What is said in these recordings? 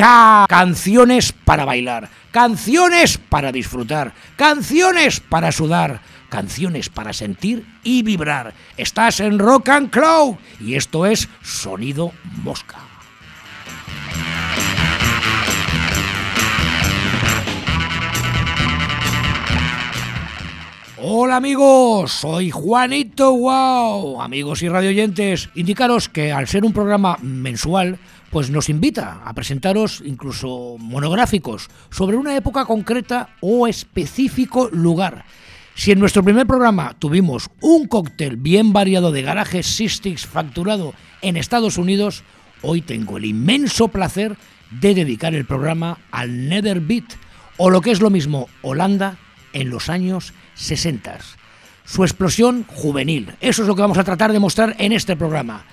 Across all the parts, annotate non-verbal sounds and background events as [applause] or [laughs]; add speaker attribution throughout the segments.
Speaker 1: Canciones para bailar, canciones para disfrutar, canciones para sudar, canciones para sentir y vibrar. Estás en Rock and Cloud y esto es Sonido Mosca. Hola amigos, soy Juanito Wow. Amigos y radioyentes, indicaros que al ser un programa mensual, pues nos invita a presentaros incluso monográficos sobre una época concreta o específico lugar. Si en nuestro primer programa tuvimos un cóctel bien variado de garajes Systics facturado en Estados Unidos, hoy tengo el inmenso placer de dedicar el programa al Nether Beat, o lo que es lo mismo, Holanda en los años 60. Su explosión juvenil. Eso es lo que vamos a tratar de mostrar en este programa.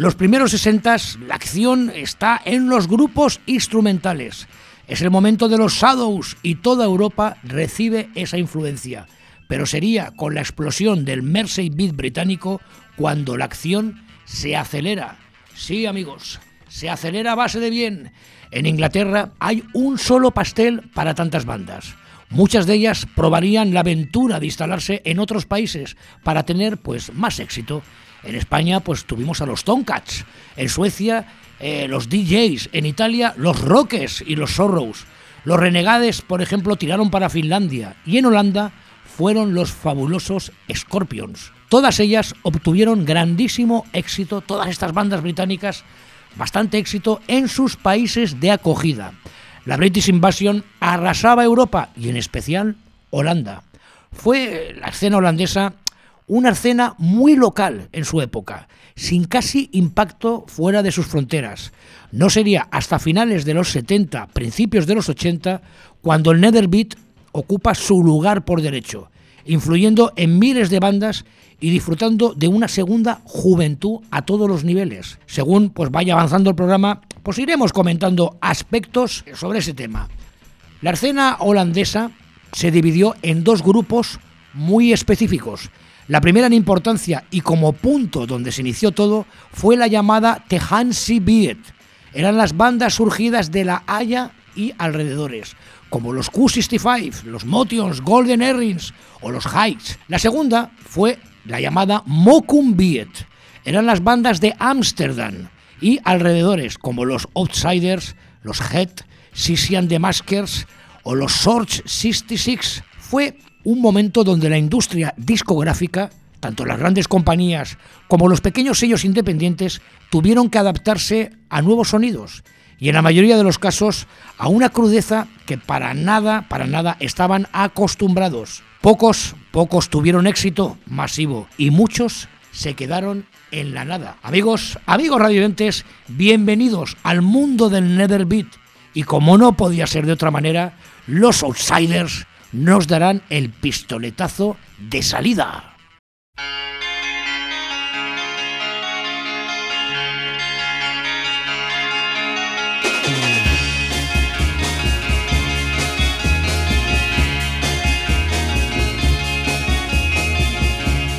Speaker 1: Los primeros 60 la acción está en los grupos instrumentales. Es el momento de los Shadows y toda Europa recibe esa influencia. Pero sería con la explosión del Mersey Beat británico cuando la acción se acelera. Sí, amigos, se acelera a base de bien. En Inglaterra hay un solo pastel para tantas bandas. Muchas de ellas probarían la aventura de instalarse en otros países para tener pues más éxito en España, pues tuvimos a los Tomcats. En Suecia, eh, los DJs. En Italia, los Rockers y los Sorrows. Los Renegades, por ejemplo, tiraron para Finlandia. Y en Holanda fueron los fabulosos Scorpions. Todas ellas obtuvieron grandísimo éxito, todas estas bandas británicas, bastante éxito en sus países de acogida. La British Invasion arrasaba Europa y en especial Holanda. Fue la escena holandesa una escena muy local en su época, sin casi impacto fuera de sus fronteras. No sería hasta finales de los 70, principios de los 80, cuando el Netherbeat ocupa su lugar por derecho, influyendo en miles de bandas y disfrutando de una segunda juventud a todos los niveles. Según pues vaya avanzando el programa, pues iremos comentando aspectos sobre ese tema. La escena holandesa se dividió en dos grupos muy específicos la primera en importancia y como punto donde se inició todo fue la llamada Tehansi Beat. Eran las bandas surgidas de La Haya y alrededores, como los Q65, los Motions, Golden Earrings o los Heights. La segunda fue la llamada Mokum Beat. Eran las bandas de Ámsterdam y alrededores, como los Outsiders, los Head, Sisian the Maskers o los Sorge 66. Fue un momento donde la industria discográfica, tanto las grandes compañías como los pequeños sellos independientes, tuvieron que adaptarse a nuevos sonidos y en la mayoría de los casos a una crudeza que para nada, para nada estaban acostumbrados. Pocos, pocos tuvieron éxito masivo y muchos se quedaron en la nada. Amigos, amigos radioyentes, bienvenidos al mundo del Netherbeat y como no podía ser de otra manera, los Outsiders nos darán el pistoletazo de salida.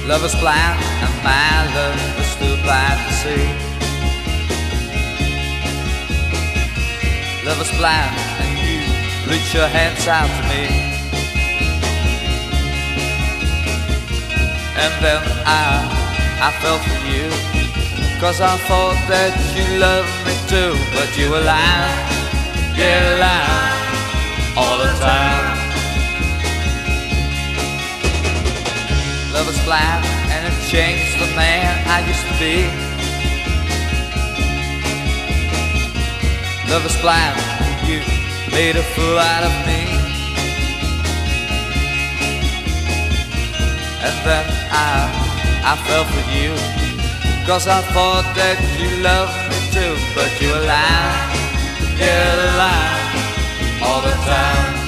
Speaker 2: Love is blind and my love is too blind to see. Love is blind and you reach your hands out to me. And then I, I fell for you. Cause I thought that you loved me too But you were lying, yeah lying All the time. Love is blind and it changed the man I used to be. Love is blind, and you made a fool out of me. And then I, I fell for you. Cause I thought that you loved me too But you lied, you lied all the time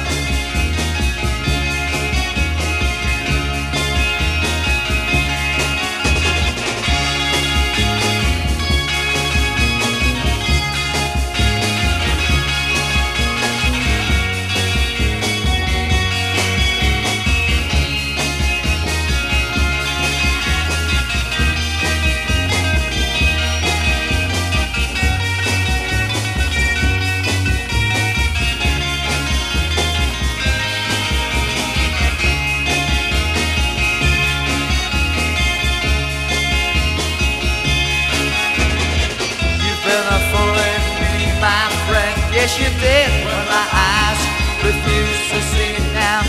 Speaker 2: You did when my eyes refused to see now.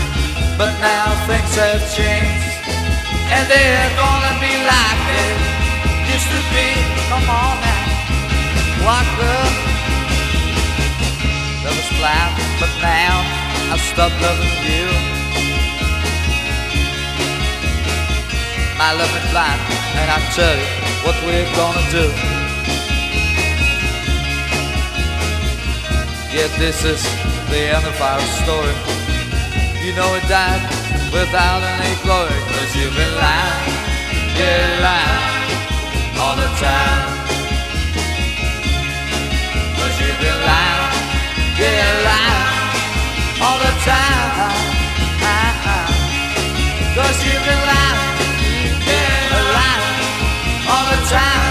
Speaker 2: But now things have changed, and they're gonna be like they used to be. Come on now, walk up. Love was blind, but now I've stopped loving you. My love is blind, and I tell you what we're gonna do. Yet this is the end of our story. You know it died without any glory, cause you've been lying, yeah, lying all the time. Cause you've been lying, yeah, lying all the time. Cause you've been lying, yeah, lying all the time,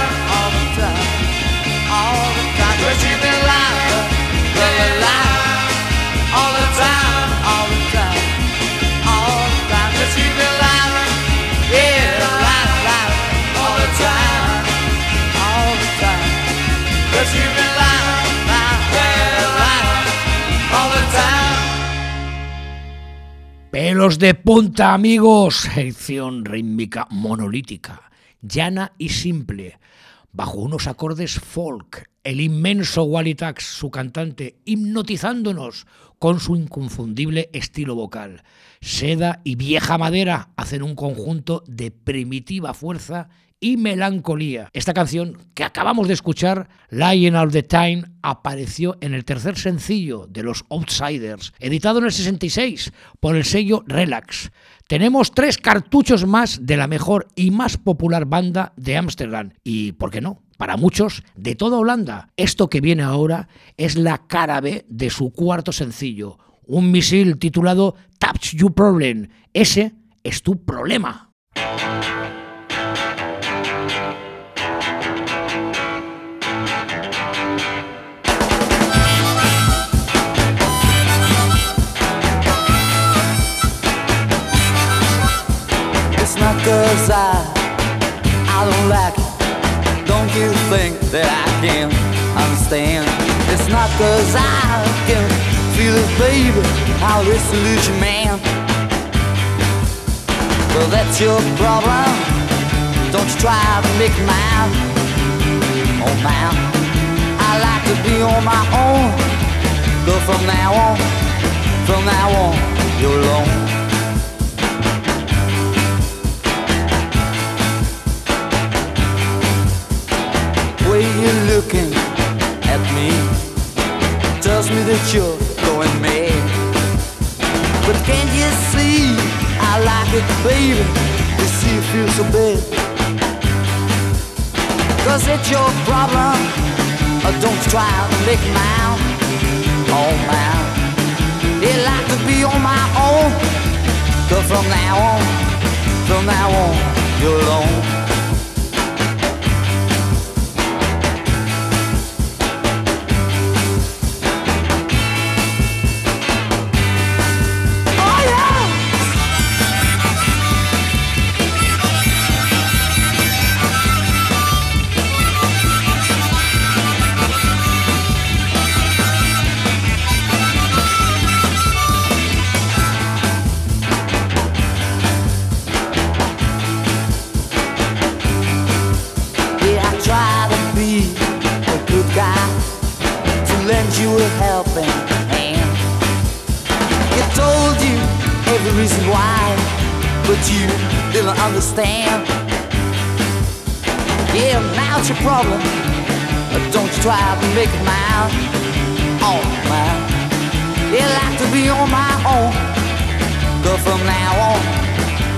Speaker 1: Pelos de punta, amigos. Sección rítmica monolítica, llana y simple bajo unos acordes folk, el inmenso Wally Tax, su cantante, hipnotizándonos con su inconfundible estilo vocal. Seda y vieja madera hacen un conjunto de primitiva fuerza y melancolía. Esta canción que acabamos de escuchar, Lying All the Time, apareció en el tercer sencillo de los Outsiders, editado en el 66 por el sello Relax. Tenemos tres cartuchos más de la mejor y más popular banda de Ámsterdam y, ¿por qué no? Para muchos, de toda Holanda, esto que viene ahora es la cara B de su cuarto sencillo, un misil titulado Touch Your Problem. Ese es tu problema.
Speaker 2: Cause I, I don't like it. Don't you think that I can understand? It's not cause I can feel it, baby. I'll How disillusioned man. Well, that's your problem. Don't you try to make mine. Oh, man. I like to be on my own. But from now on, from now on, you're alone. It, baby? You see you feel so bad. Cause it's your problem. Or don't try to make mine. Oh, mine. They like to be on my own. Cause from now on, from now on, you're alone. On my own. But from now on,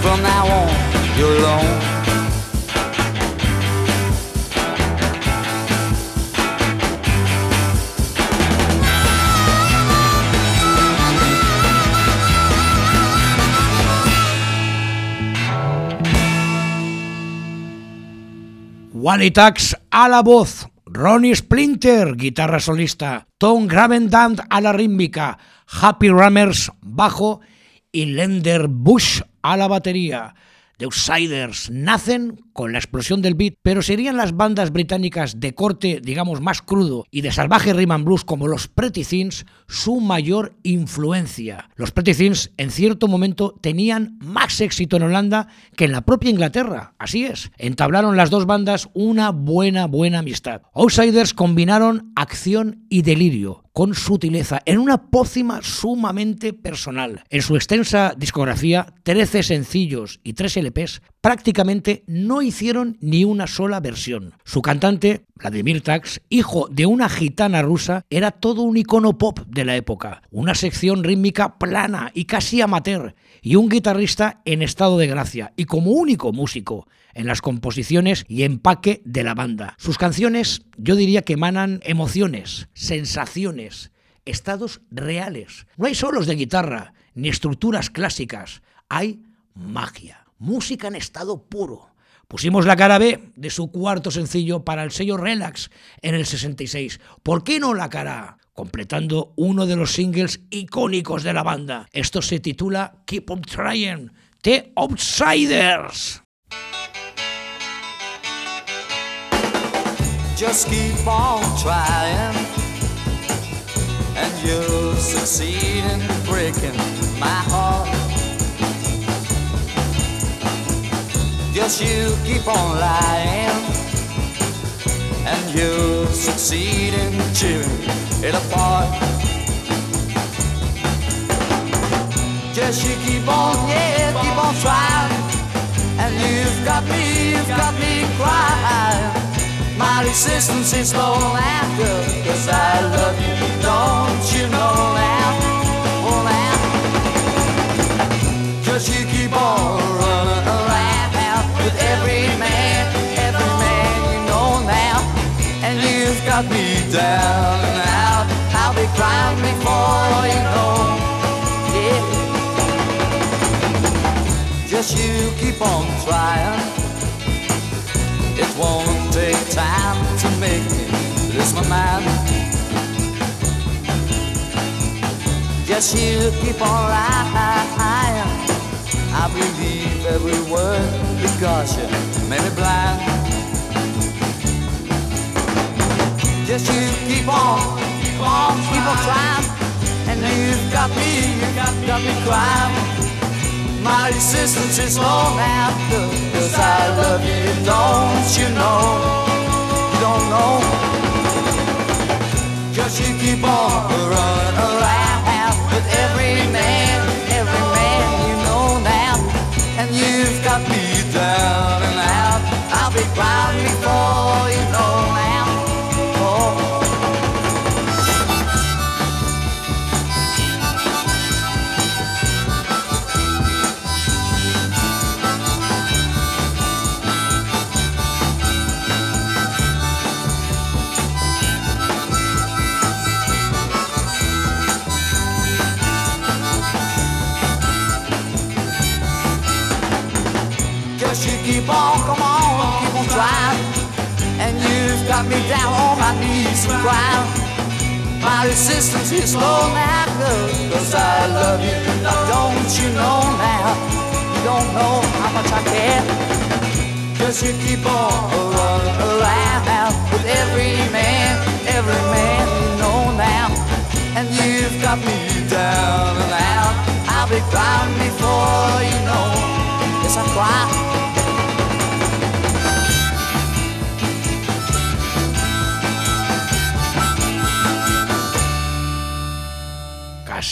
Speaker 2: from now on, you're alone.
Speaker 1: Wally Tax a la voz, Ronnie Splinter, guitarra solista, Tom Gravendant a la rítmica, Happy Rammers bajo y Lender Bush a la batería. The Outsiders nacen con la explosión del beat, pero serían las bandas británicas de corte, digamos, más crudo y de salvaje rhythm and blues como los Pretty Things su mayor influencia. Los Pretty Things en cierto momento tenían más éxito en Holanda que en la propia Inglaterra. Así es, entablaron las dos bandas una buena, buena amistad. Outsiders combinaron acción y delirio, con sutileza, en una pócima sumamente personal. En su extensa discografía, 13 sencillos y 3 LPs, prácticamente no hicieron ni una sola versión. Su cantante, Vladimir Tax, hijo de una gitana rusa, era todo un icono pop de la época, una sección rítmica plana y casi amateur, y un guitarrista en estado de gracia, y como único músico en las composiciones y empaque de la banda. Sus canciones yo diría que emanan emociones, sensaciones, estados reales. No hay solos de guitarra, ni estructuras clásicas, hay magia, música en estado puro. Pusimos la cara B de su cuarto sencillo para el sello Relax en el 66. ¿Por qué no la cara? Completando uno de los singles icónicos de la banda. Esto se titula Keep On Trying, The Outsiders.
Speaker 2: Just keep on trying, and you'll succeed in breaking my heart. Just you keep on lying, and you'll succeed in tearing it apart. Just you keep on, yeah, keep on trying, and you've got me, you've got me crying. My resistance is low girl, cause I love you, don't you know got me down and out, I'll be crying before you know, yeah. Just you keep on trying. It won't take time to make me lose my mind. Just you keep on lying. I believe every word because you made me blind. Just you keep on, keep on, keep on trying. And you've got me, you've got, got me crying. My resistance is low now, cause I love you, don't you know? You don't know. Just you keep on running around with every man, every man you know now. And you've got me down and out. I'll be crying before you know got me down on my knees and crying. My resistance is low now, cause I love you. Don't you know now? You don't know how much I care. Just you keep on running around with every man, every man you know now. And you've got me down and out. I'll be crying before you know. Yes, I cry.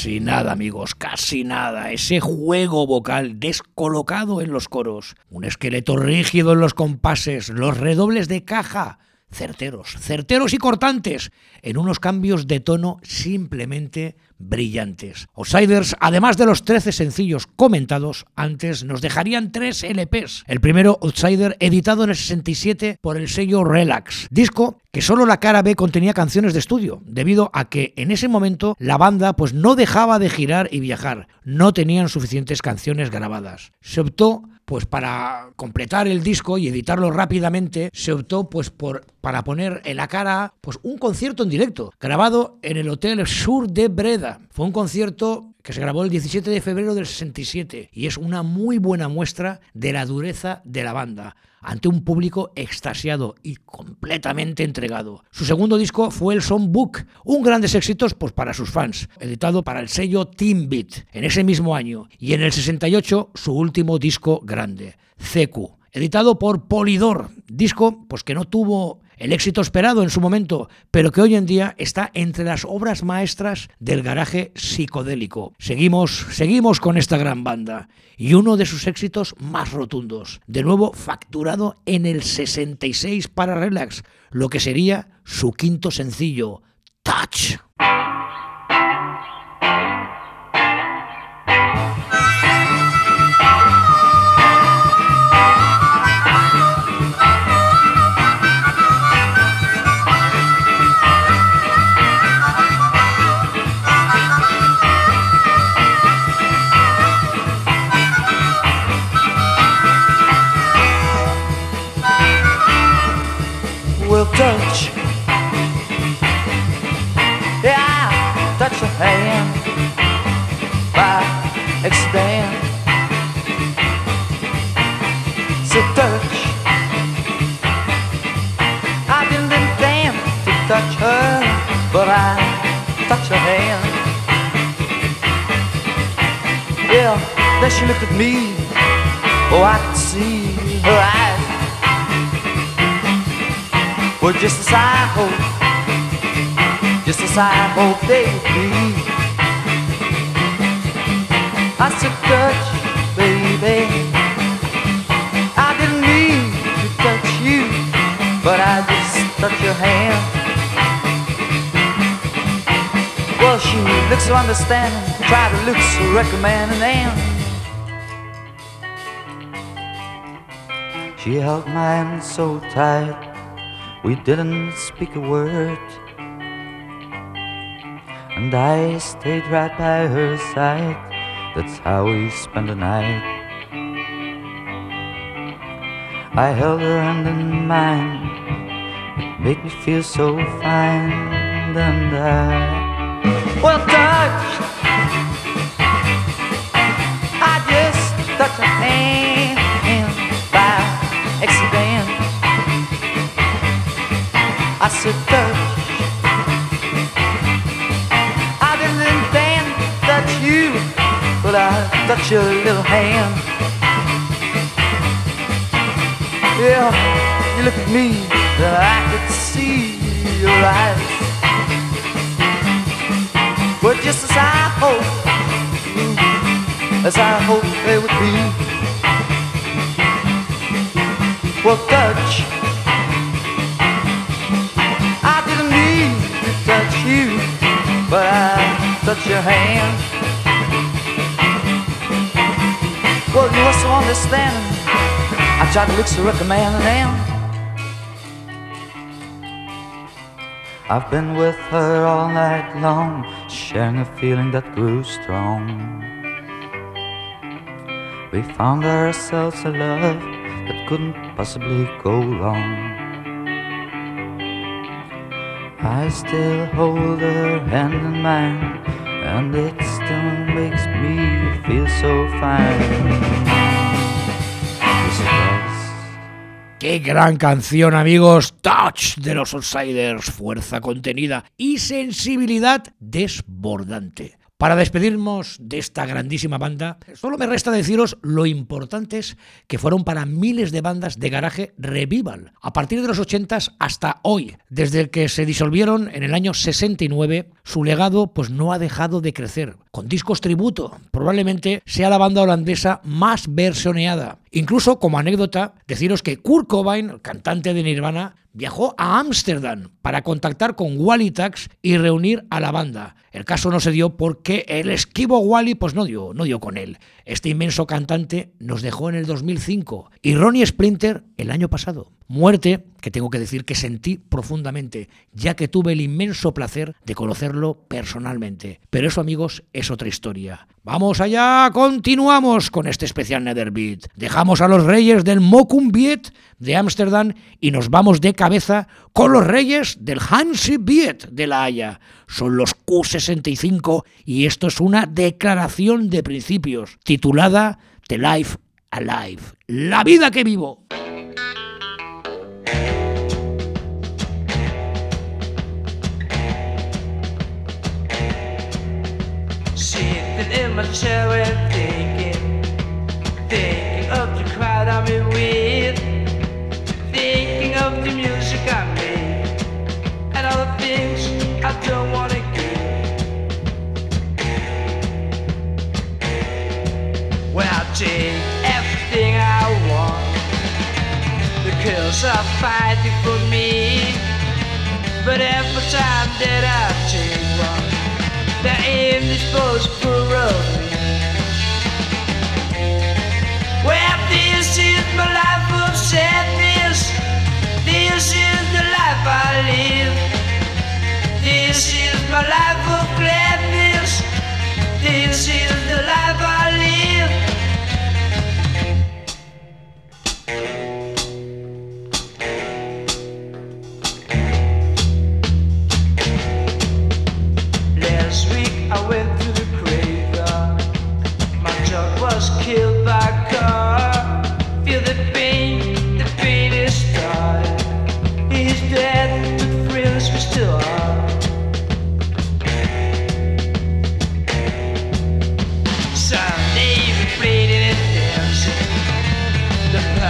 Speaker 1: Casi nada, amigos, casi nada. Ese juego vocal descolocado en los coros, un esqueleto rígido en los compases, los redobles de caja, certeros, certeros y cortantes, en unos cambios de tono simplemente brillantes. Outsiders, además de los 13 sencillos comentados antes, nos dejarían tres LPs. El primero, Outsider, editado en el 67 por el sello Relax. Disco que solo la cara B contenía canciones de estudio, debido a que en ese momento la banda pues no dejaba de girar y viajar, no tenían suficientes canciones grabadas. Se optó pues para completar el disco y editarlo rápidamente, se optó pues por para poner en la cara pues un concierto en directo, grabado en el Hotel Sur de Breda. Fue un concierto que se grabó el 17 de febrero del 67 y es una muy buena muestra de la dureza de la banda ante un público extasiado y completamente entregado. Su segundo disco fue el Songbook, un grandes éxitos pues, para sus fans, editado para el sello Team Beat en ese mismo año, y en el 68 su último disco grande, CQ, editado por Polidor, disco pues, que no tuvo el éxito esperado en su momento, pero que hoy en día está entre las obras maestras del garaje psicodélico. Seguimos, seguimos con esta gran banda y uno de sus éxitos más rotundos, de nuevo facturado en el 66 para Relax, lo que sería su quinto sencillo, Touch.
Speaker 2: Touched her hand. Yeah, then she looked at me. Oh, I could see her eyes. Well, just as I hope, just as I hope they would be. I said, touch, baby. I didn't mean to touch you, but I just touched your hand. Looks so understanding, try to look so recommending, and she held my hand so tight. We didn't speak a word. And I stayed right by her side. That's how we spent the night. I held her hand in mine. It made me feel so fine. And I, well, touch. I just touched her hand by accident. I said, touch. I didn't intend uh, touch you, but I touched your little hand. Yeah, you look at me, and I could see your eyes. But just as I hoped, as I hoped they would be. Well, touch. I didn't mean to touch you, but I touched your hand. Well, you were so understanding. I tried to look so recommending, and I've been with her all night long, sharing a feeling that grew strong. We found ourselves a love that couldn't possibly go wrong. I still hold her hand in mine, and it still makes me feel so fine.
Speaker 1: Qué gran canción, amigos. Touch de los Outsiders. Fuerza contenida y sensibilidad desbordante. Para despedirnos de esta grandísima banda, solo me resta deciros lo importantes que fueron para miles de bandas de garaje revival, a partir de los 80 hasta hoy. Desde que se disolvieron en el año 69, su legado pues no ha dejado de crecer. Con discos tributo. Probablemente sea la banda holandesa más versioneada. Incluso, como anécdota, deciros que Kurt Cobain, cantante de Nirvana, viajó a Ámsterdam para contactar con Wally Tax y reunir a la banda. El caso no se dio porque el esquivo Wally pues no dio, no dio con él. Este inmenso cantante nos dejó en el 2005 y Ronnie Splinter el año pasado. Muerte que tengo que decir que sentí profundamente, ya que tuve el inmenso placer de conocerlo personalmente. Pero eso, amigos, es otra historia. Vamos allá, continuamos con este especial Netherbeat. Dejamos a los reyes del Mokum Beat de Ámsterdam y nos vamos de cabeza con los reyes del Hansi Beat de La Haya. Son los Q65 y esto es una declaración de principios titulada The Life Alive, la vida que vivo.
Speaker 3: My chair and thinking, thinking of the crowd I'm in with, thinking of the music I made, and all the things I don't wanna give. Well, I take everything I want, the girls are fighting for me, but every time that I of me. Well, this is my life of sadness. This is the life I live. This is my life of gladness. This is the life I live.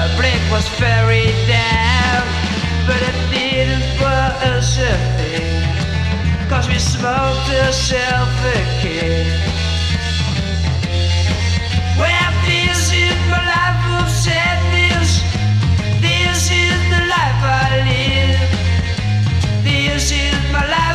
Speaker 3: Public was very down, but it didn't for us a thing. Cause we smoked ourselves a kid. Well, this is my life of sadness. This is the life I live. This is my life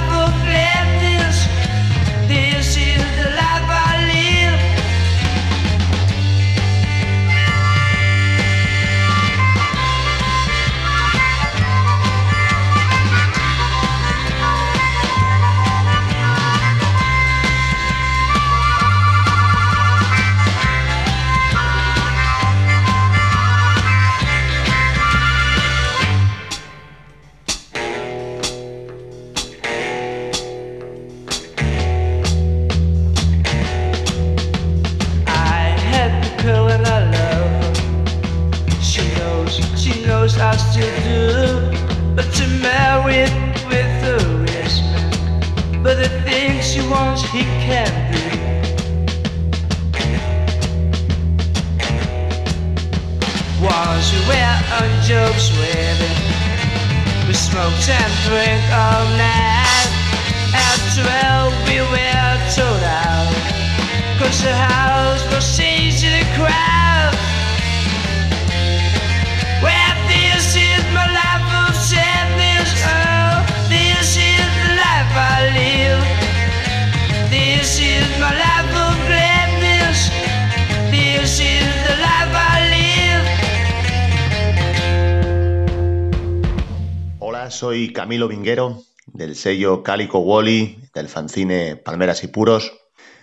Speaker 4: Camilo Vinguero, del sello Cálico Wally, del fanzine Palmeras y Puros.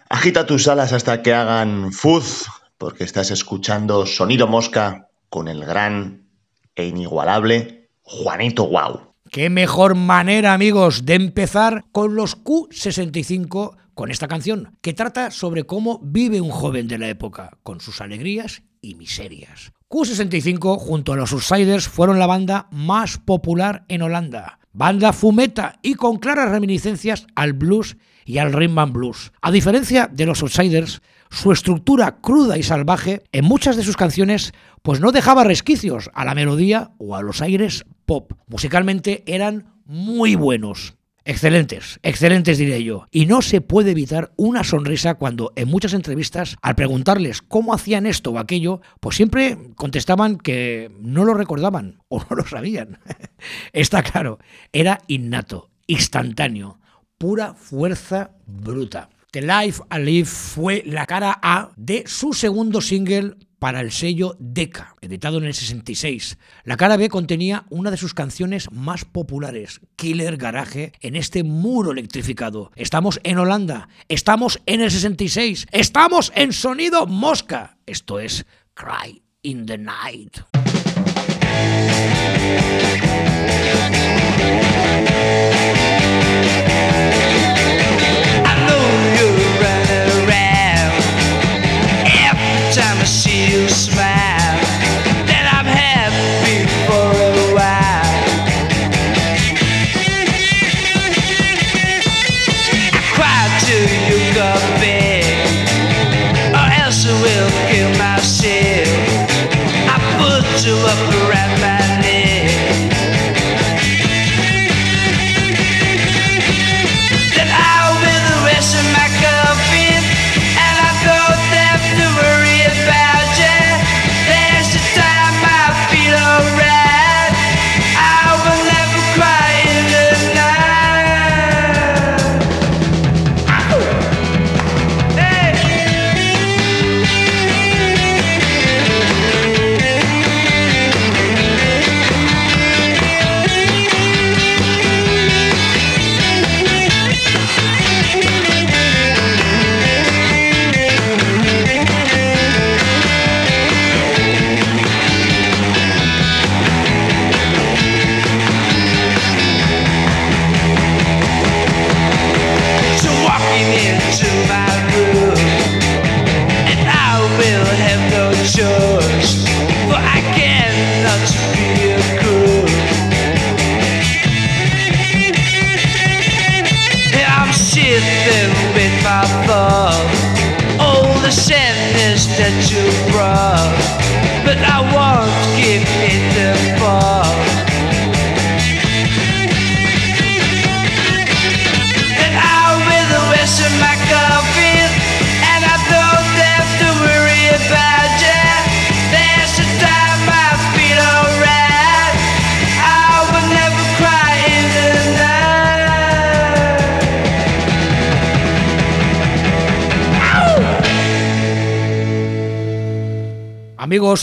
Speaker 4: Agita tus alas hasta que hagan fuzz, porque estás escuchando Sonido Mosca con el gran e inigualable Juanito Guau.
Speaker 1: Qué mejor manera, amigos, de empezar con los Q65 con esta canción, que trata sobre cómo vive un joven de la época, con sus alegrías y miserias. Q65, junto a los Outsiders, fueron la banda más popular en Holanda. Banda fumeta y con claras reminiscencias al blues y al rhythm and blues. A diferencia de los Outsiders, su estructura cruda y salvaje en muchas de sus canciones pues no dejaba resquicios a la melodía o a los aires pop. Musicalmente eran muy buenos. Excelentes, excelentes diré yo. Y no se puede evitar una sonrisa cuando en muchas entrevistas, al preguntarles cómo hacían esto o aquello, pues siempre contestaban que no lo recordaban [laughs] o no lo sabían. [laughs] Está claro, era innato, instantáneo, pura fuerza bruta. The Life I Live fue la cara A de su segundo single para el sello Decca, editado en el 66. La cara B contenía una de sus canciones más populares, Killer Garage, en este muro electrificado. Estamos en Holanda, estamos en el 66, estamos en Sonido Mosca. Esto es Cry in the Night.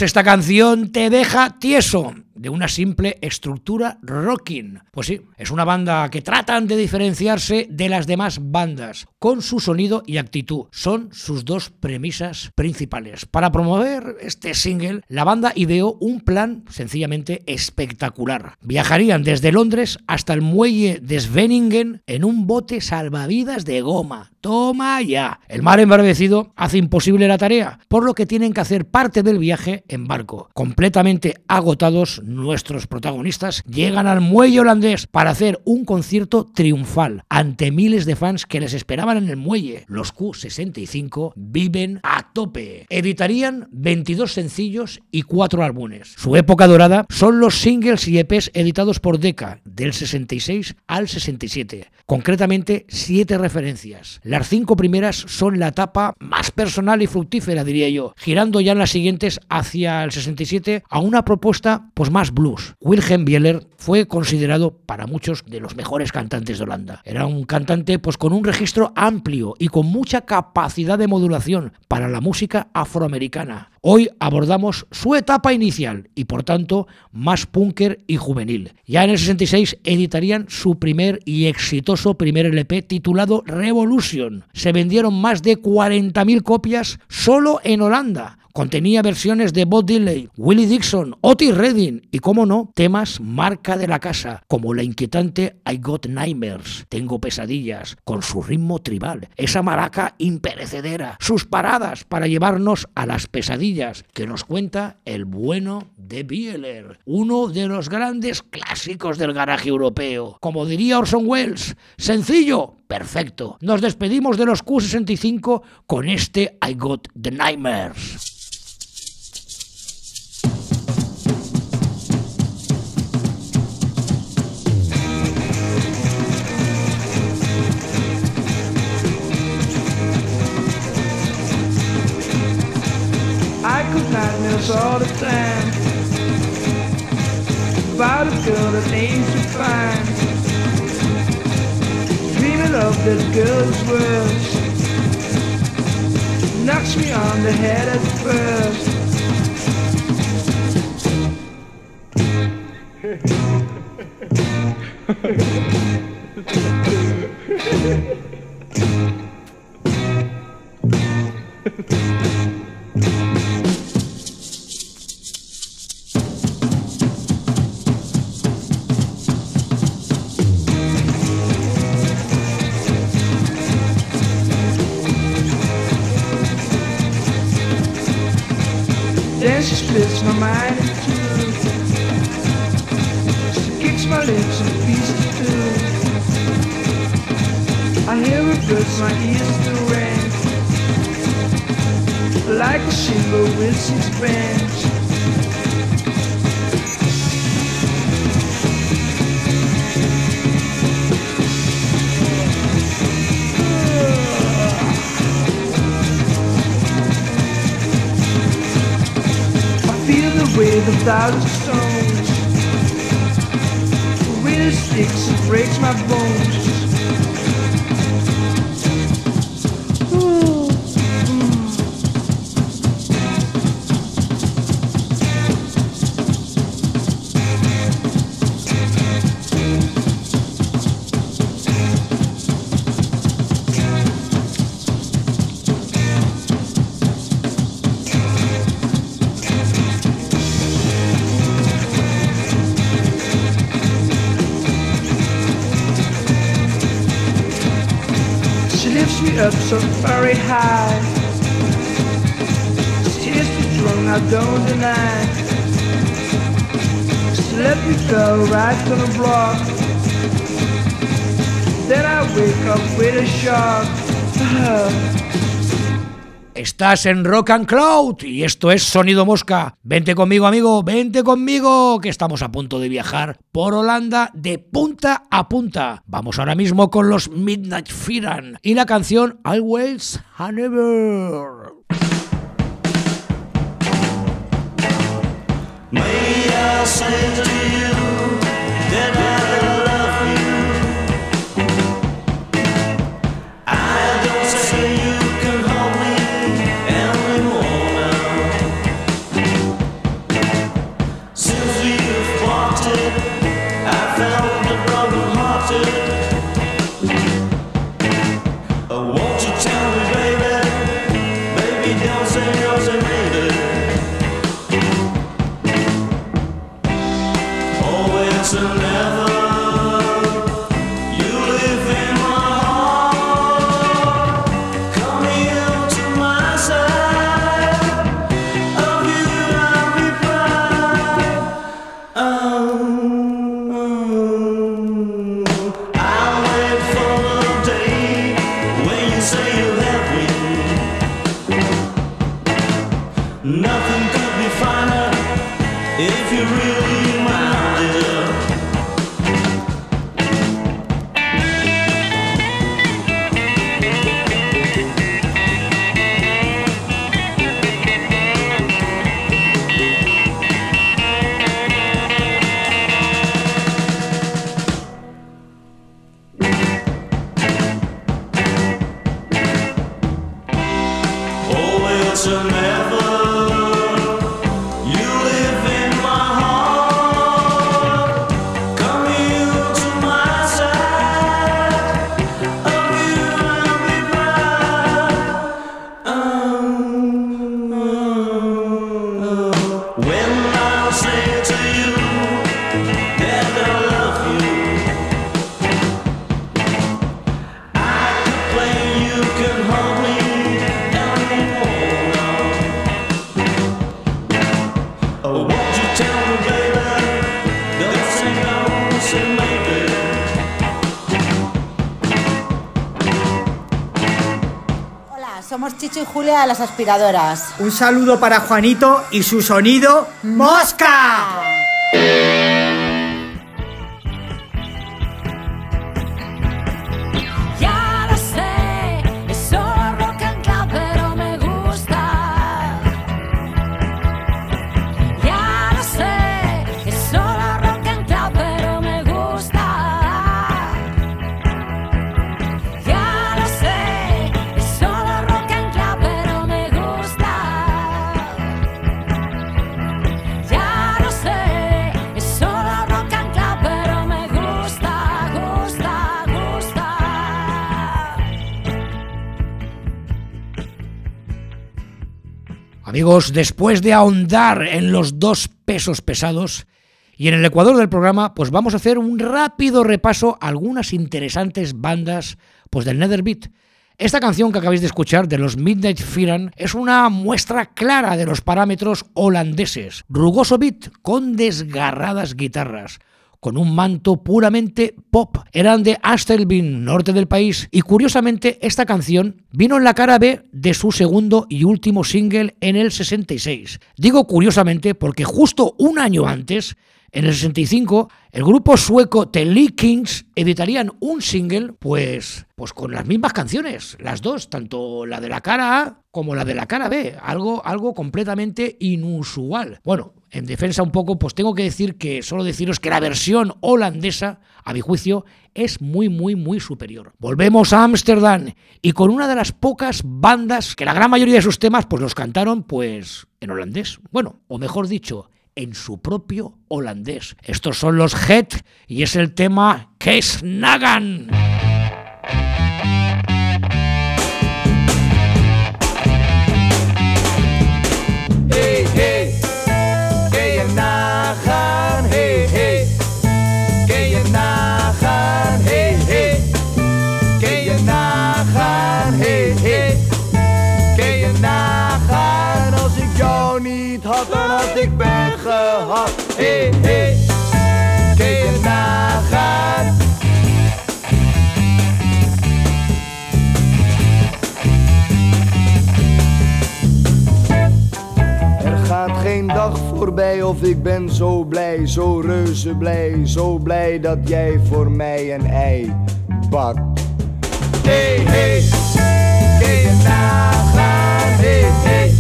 Speaker 1: Esta canción te deja tieso de una simple estructura rocking. Pues sí, es una banda que tratan de diferenciarse de las demás bandas con su sonido y actitud. Son sus dos premisas principales. Para promover este single, la banda ideó un plan sencillamente espectacular. Viajarían desde Londres hasta el muelle de Sveningen en un bote salvavidas de goma. Toma ya. El mar embravecido hace imposible la tarea, por lo que tienen que hacer parte del viaje en barco. Completamente agotados, nuestros protagonistas llegan al muelle holandés para hacer un concierto triunfal ante miles de fans que les esperaban en el muelle. Los Q65 viven a tope. Editarían 22 sencillos y 4 álbumes. Su época dorada son los singles y EPs editados por Decca del 66 al 67. Concretamente, 7 referencias. Las 5 primeras son la etapa más personal y fructífera, diría yo, girando ya en las siguientes hacia el 67 a una propuesta pues más blues. Wilhelm Bieler fue considerado para muchos de los mejores cantantes de Holanda. Era un cantante pues con un registro amplio y con mucha capacidad de modulación para la música afroamericana. Hoy abordamos su etapa inicial y por tanto más punker y juvenil. Ya en el 66 editarían su primer y exitoso primer LP titulado Revolution. Se vendieron más de 40.000 copias solo en Holanda. Contenía versiones de Bob Dylan, Willie Dixon, Otis Redding y, como no, temas marca de la casa, como la inquietante I Got Nightmares, Tengo pesadillas, con su ritmo tribal, esa maraca imperecedera, sus paradas para llevarnos a las pesadillas que nos cuenta el bueno de Bieler, uno de los grandes clásicos del garaje europeo. Como diría Orson Welles, sencillo, perfecto. Nos despedimos de los Q65 con este I Got the Nightmares.
Speaker 5: nightmares all the time. About a girl that aims to find. Dreaming of this girl's words Knocks me on the head at first.
Speaker 3: Ha [laughs] en Rock and Cloud y esto es Sonido Mosca. Vente conmigo, amigo, vente conmigo, que estamos a punto de viajar por Holanda de punta a punta. Vamos ahora mismo con los Midnight Firan y la canción
Speaker 6: I Waits and
Speaker 7: Julia a las aspiradoras.
Speaker 8: Un saludo para Juanito y su sonido ¡Mosca!
Speaker 1: Amigos, después de ahondar en los dos pesos pesados y en el ecuador del programa, pues vamos a hacer un rápido repaso a algunas interesantes bandas pues del Netherbeat. Esta canción que acabáis de escuchar de los Midnight Firan es una muestra clara de los parámetros holandeses. Rugoso beat con desgarradas guitarras, con un manto puramente pop. Eran de Astelbin, norte del país, y curiosamente esta canción vino en la cara B de su segundo y último single en el 66. Digo curiosamente porque justo un año antes en el 65, el grupo sueco The Lee Kings editarían un single, pues, pues con las mismas canciones, las dos, tanto la de la cara A como la de la cara B, algo, algo completamente inusual. Bueno, en defensa un poco, pues tengo que decir que solo deciros que la versión holandesa, a mi juicio, es muy, muy, muy superior. Volvemos a Ámsterdam y con una de las pocas bandas que la gran mayoría de sus temas, pues los cantaron, pues, en holandés. Bueno, o mejor dicho, en su propio holandés. Estos son los Het y es el tema Kees Nagan.
Speaker 9: Of ik ben zo blij, zo reuze blij, zo blij dat jij voor mij een ei bakt. Hey, hey, kun je nagaan? Hey, hey,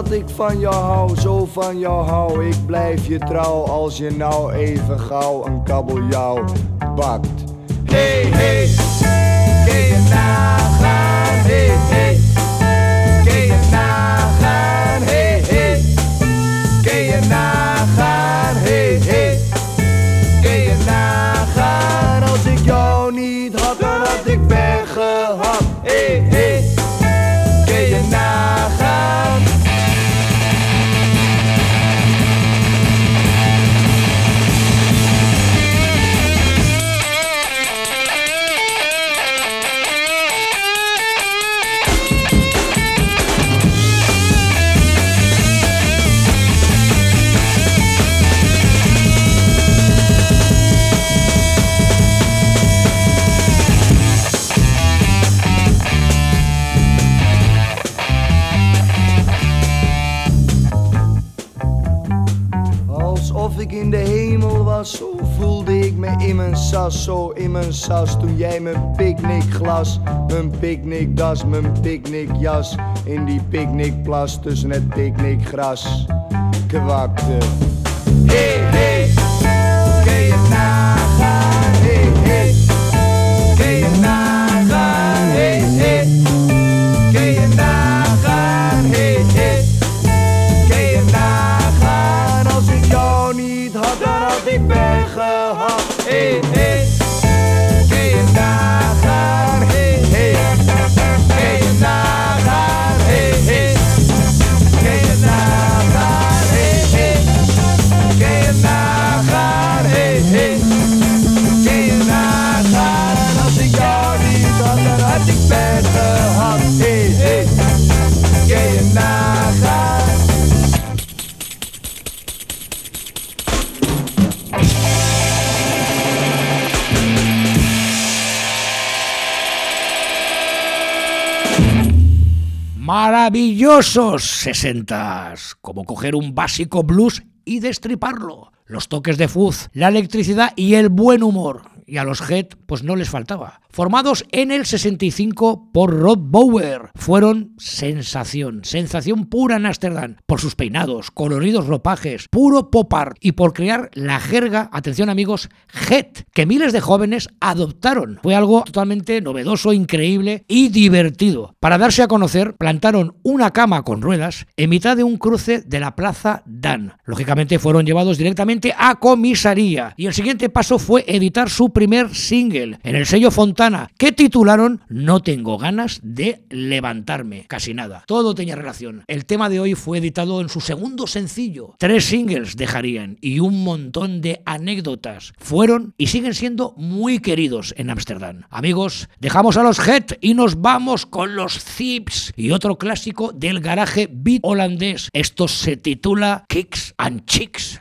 Speaker 9: omdat ik van jou hou, zo van jou hou. Ik blijf je trouw als je nou even gauw een kabeljauw bakt. Hey, hey, kun je nagaan? Hey, hey, kun je nagaan? Hey, hey, kun je nagaan? Toen jij mijn picknickglas, mijn picknickdas, mijn picknickjas in die picknickplas tussen het picknickgras kwakte.
Speaker 1: Maravillosos sesentas, como coger un básico blues y destriparlo. Los toques de fuzz, la electricidad y el buen humor. Y a los Head pues no les faltaba. Formados en el 65 por Rod Bower, fueron sensación, sensación pura en Ámsterdam, por sus peinados, coloridos ropajes, puro pop art y por crear la jerga, atención amigos, Head, que miles de jóvenes adoptaron. Fue algo totalmente novedoso, increíble y divertido. Para darse a conocer, plantaron una cama con ruedas en mitad de un cruce de la Plaza Dan. Lógicamente fueron llevados directamente a comisaría y el siguiente paso fue editar su primer single en el sello Fontana, que titularon No tengo ganas de levantarme. Casi nada. Todo tenía relación. El tema de hoy fue editado en su segundo sencillo. Tres singles dejarían y un montón de anécdotas. Fueron y siguen siendo muy queridos en Ámsterdam. Amigos, dejamos a los Head y nos vamos con los Thieves y otro clásico del garaje beat holandés. Esto se titula Kicks and Chicks.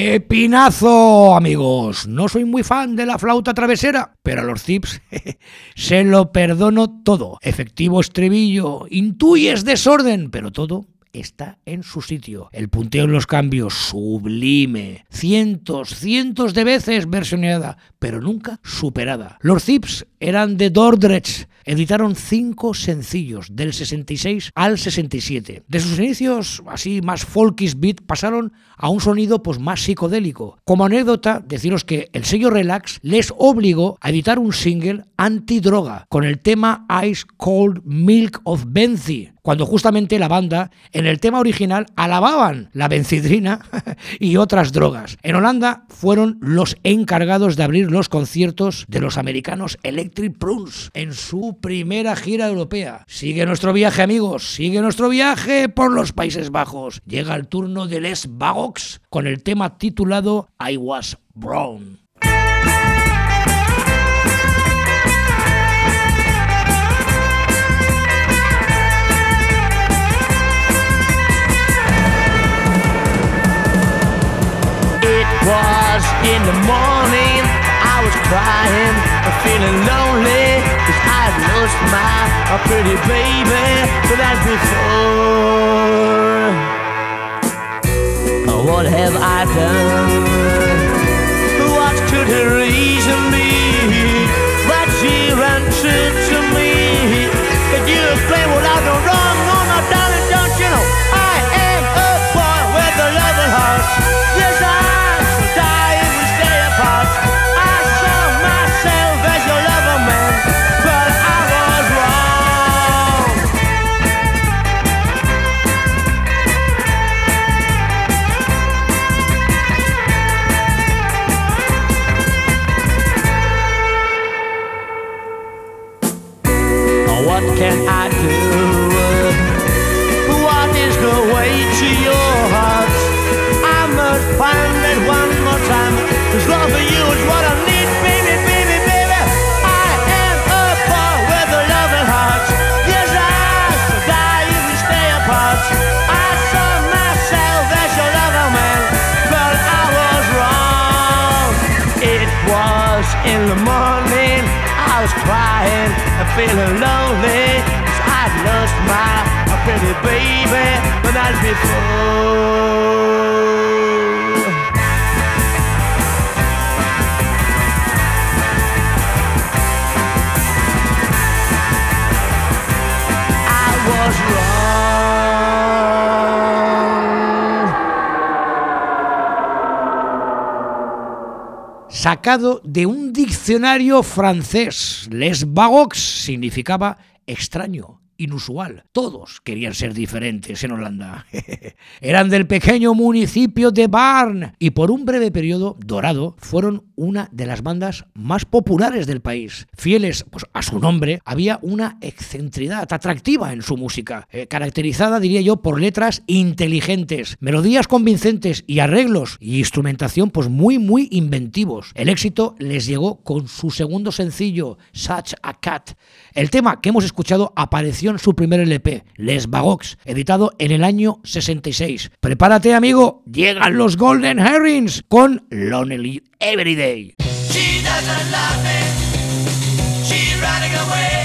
Speaker 1: Pepinazo, amigos. No soy muy fan de la flauta travesera, pero a los tips [laughs] se lo perdono todo. Efectivo estribillo, intuyes desorden, pero todo está en su sitio. El punteo en los cambios, sublime. Cientos, cientos de veces versioneada, pero nunca superada. Los Zips eran de Dordrecht. Editaron cinco sencillos, del 66 al 67. De sus inicios, así más folkish beat, pasaron a un sonido pues más psicodélico. Como anécdota, deciros que el sello Relax les obligó a editar un single antidroga con el tema Ice Cold Milk of Benzi, cuando justamente la banda en el tema original alababan la bencidrina [laughs] y otras drogas. En Holanda fueron los encargados de abrir los conciertos de los americanos Electric Prunes en su primera gira europea. Sigue nuestro viaje, amigos, sigue nuestro viaje por los Países Bajos. Llega el turno de Les Bagox con el tema titulado I Was Brown.
Speaker 3: In the morning, I was crying, feeling lonely, cause I'd lost my pretty baby, but that's before. What have I done? What could the reason be? But she ran to
Speaker 1: De un diccionario francés, Les Bagox significaba extraño, inusual. Todos querían ser diferentes en Holanda. [laughs] Eran del pequeño municipio de Barn y por un breve periodo dorado fueron una de las bandas más populares del país. Fieles pues, a su nombre, había una excentridad atractiva en su música, eh, caracterizada, diría yo, por letras inteligentes, melodías convincentes y arreglos y instrumentación pues muy muy inventivos. El éxito les llegó con su segundo sencillo, Such a Cat. El tema que hemos escuchado apareció su primer LP, Les Bagox, editado en el año 66. Prepárate, amigo, llegan los Golden Herrings con Lonely Every Day.
Speaker 3: She doesn't love me. She's running away.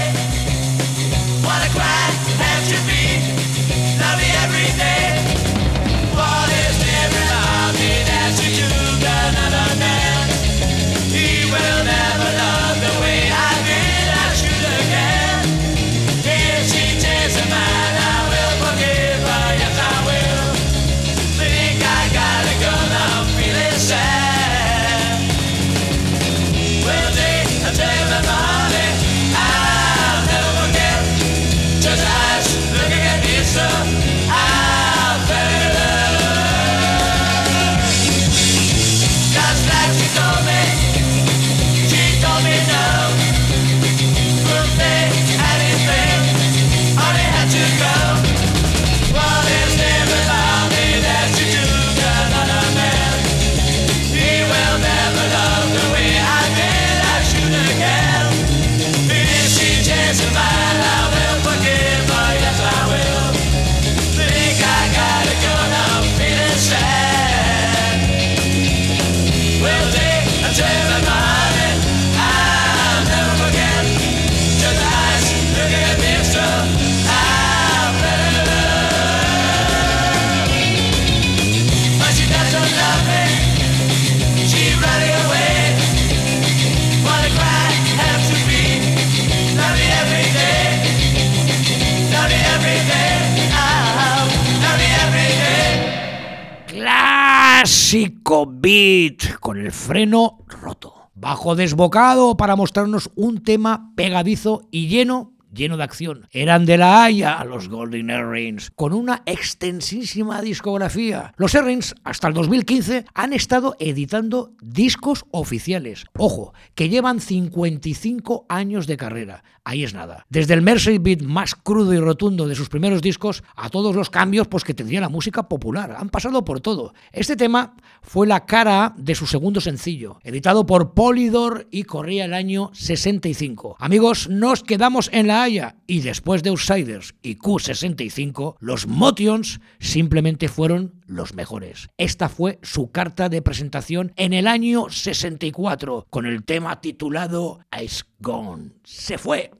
Speaker 1: Con el freno roto. Bajo desbocado para mostrarnos un tema pegadizo y lleno
Speaker 3: lleno de acción. Eran de la Haya los Golden Earrings, con una extensísima discografía. Los Earrings, hasta el 2015, han estado editando discos oficiales. Ojo, que llevan 55 años de carrera. Ahí es nada. Desde el Mercy Beat más crudo y rotundo de sus primeros discos a todos los cambios pues, que tendría la música popular. Han pasado por todo. Este tema fue la cara de su segundo sencillo, editado por Polydor y corría el año 65. Amigos, nos quedamos en La Haya y después de Outsiders y Q65, los Motions simplemente fueron los mejores. Esta fue su carta de presentación en el año 64 con el tema titulado Ice Gone. Se fue.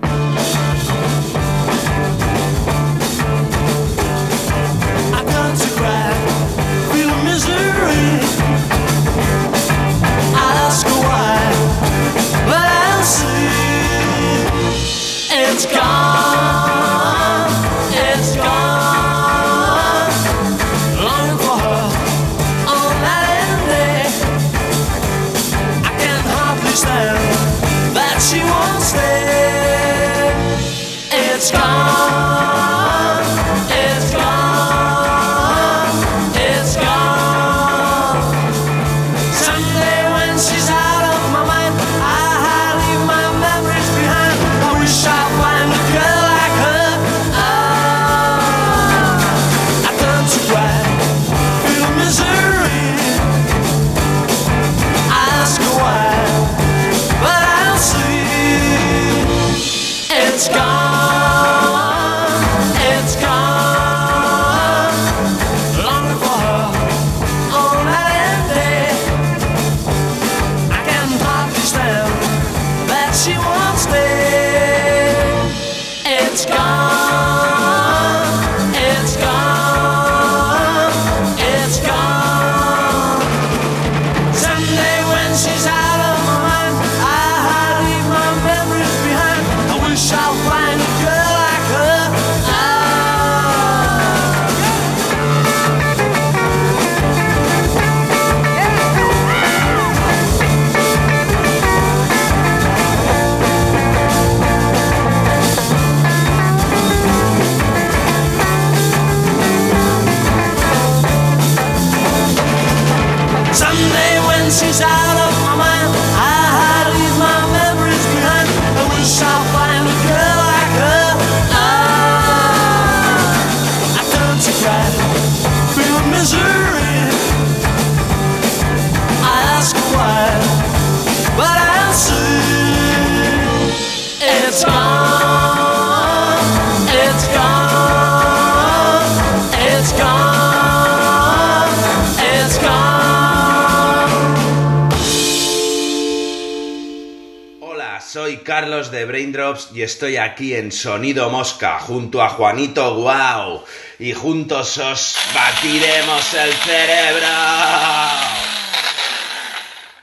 Speaker 10: Y estoy aquí en Sonido Mosca junto a Juanito Guau y juntos os batiremos el cerebro.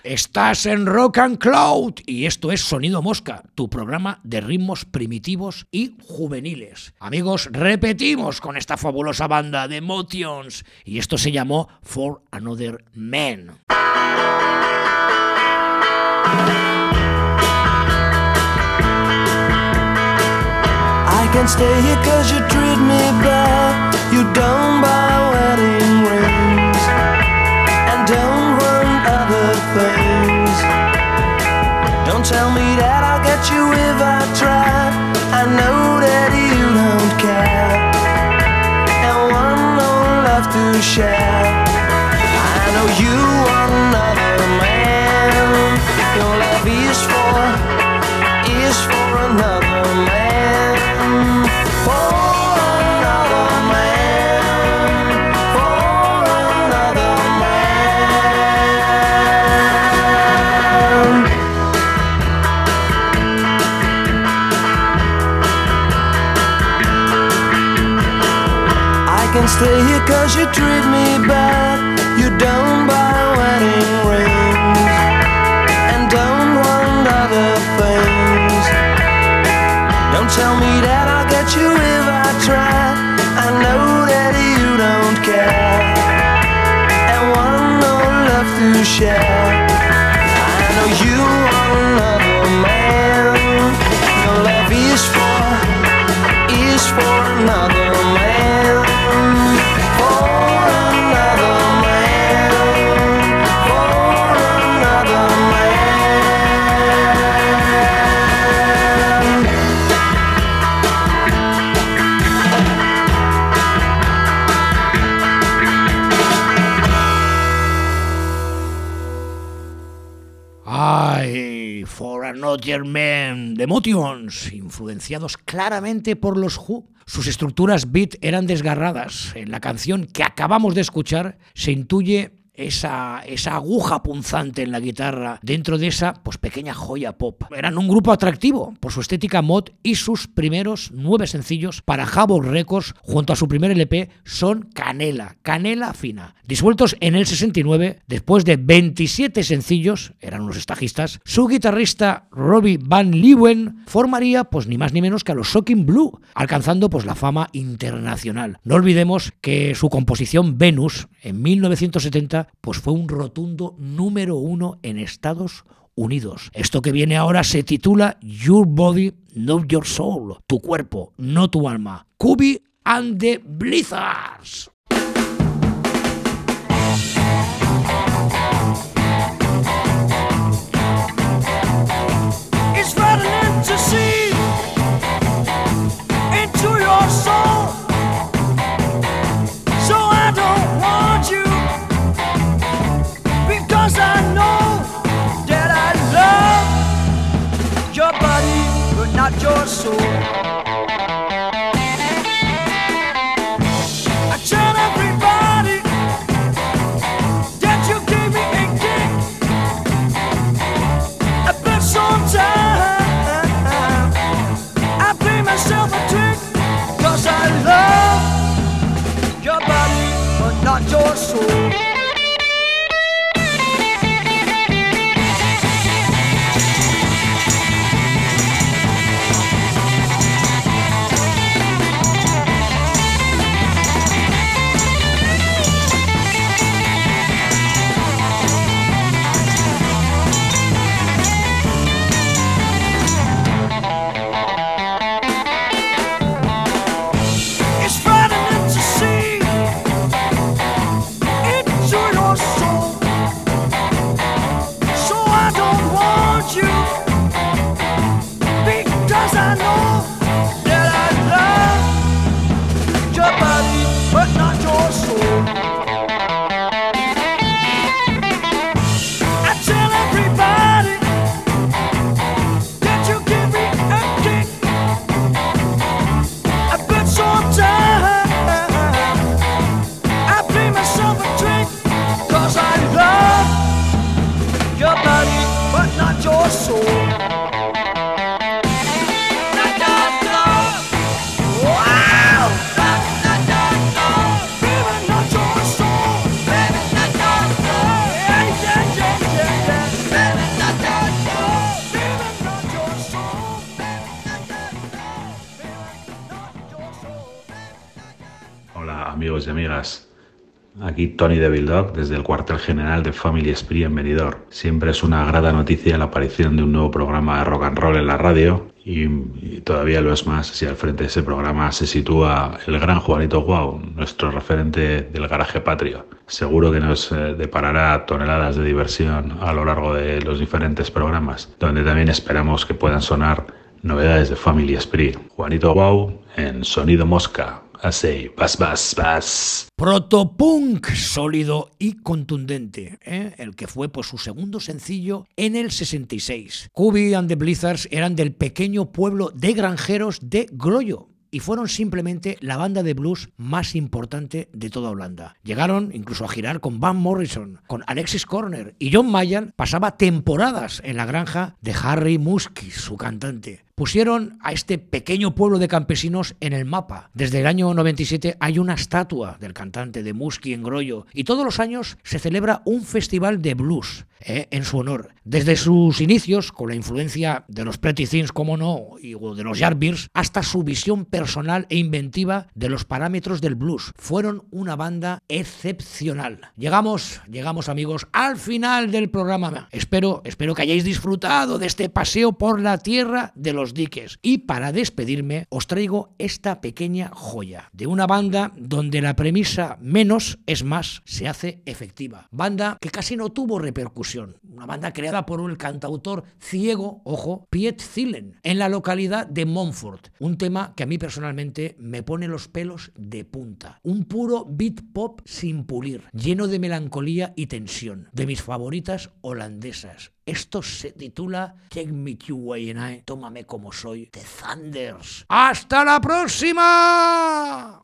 Speaker 3: Estás en Rock and Cloud y esto es Sonido Mosca, tu programa de ritmos primitivos y juveniles. Amigos, repetimos con esta fabulosa banda de Motions y esto se llamó For Another Man.
Speaker 6: I can stay here cause you treat me bad. You don't buy wedding rings and don't want other things. Don't tell me that I'll get you if I try. I know that you don't care and want no love to share. Cause you treat me bad. You don't buy wedding rings and don't want other things. Don't tell me that I'll get you if I try. I know that you don't care and want no love to share. Man
Speaker 1: de Motions, influenciados claramente por los Who. Sus estructuras beat eran desgarradas. En la canción que acabamos de escuchar se intuye esa, esa aguja punzante en la guitarra dentro de esa pues, pequeña joya pop. Eran un grupo atractivo por su estética mod y sus primeros nueve sencillos para Havoc Records junto a su primer LP son canela, canela fina. Disueltos en el 69, después de 27 sencillos, eran unos estajistas, su guitarrista Robbie Van Leeuwen formaría pues ni más ni menos que a los Shocking Blue, alcanzando pues la fama internacional. No olvidemos que su composición Venus en 1970 pues fue un rotundo número uno en Estados Unidos. Esto que viene ahora se titula Your Body, Not Your Soul, tu cuerpo, no tu alma. Kubi and the Blizzards.
Speaker 3: Not
Speaker 11: amigas, aquí Tony Devil Dog desde el cuartel general de Family Spree en Benidorm. Siempre es una grata noticia la aparición de un nuevo programa de rock and roll en la radio y, y todavía lo es más si al frente de ese programa se sitúa el gran Juanito Guau, nuestro referente del garaje patrio. Seguro que nos eh, deparará toneladas de diversión a lo largo de los diferentes programas, donde también esperamos que puedan sonar novedades de Family Spree. Juanito Guau en Sonido Mosca. Así, vas, vas, vas.
Speaker 1: Protopunk sólido y contundente, ¿eh? el que fue por su segundo sencillo en el 66. Kubi and the Blizzards eran del pequeño pueblo de granjeros de Groyo y fueron simplemente la banda de blues más importante de toda Holanda. Llegaron incluso a girar con Van Morrison, con Alexis Corner y John Mayer pasaba temporadas en la granja de Harry Muskis, su cantante pusieron a este pequeño pueblo de campesinos en el mapa. Desde el año 97 hay una estatua del cantante de Musky en Groyo y todos los años se celebra un festival de blues eh, en su honor. Desde sus inicios, con la influencia de los Pretty Things, como no, y de los Yardbirds, hasta su visión personal e inventiva de los parámetros del blues. Fueron una banda excepcional. Llegamos, llegamos amigos, al final del programa. Espero, espero que hayáis disfrutado de este paseo por la tierra de los diques. Y para despedirme, os traigo esta pequeña joya de una banda donde la premisa menos es más se hace efectiva. Banda que casi no tuvo repercusión. una banda creada por el cantautor ciego, ojo, Piet Zielen, en la localidad de Montfort. Un tema que a mí personalmente me pone los pelos de punta. Un puro beat pop sin pulir, lleno de melancolía y tensión, de mis favoritas holandesas. Esto se titula Take Me I, Tómame como soy, The Thunders. ¡Hasta la próxima!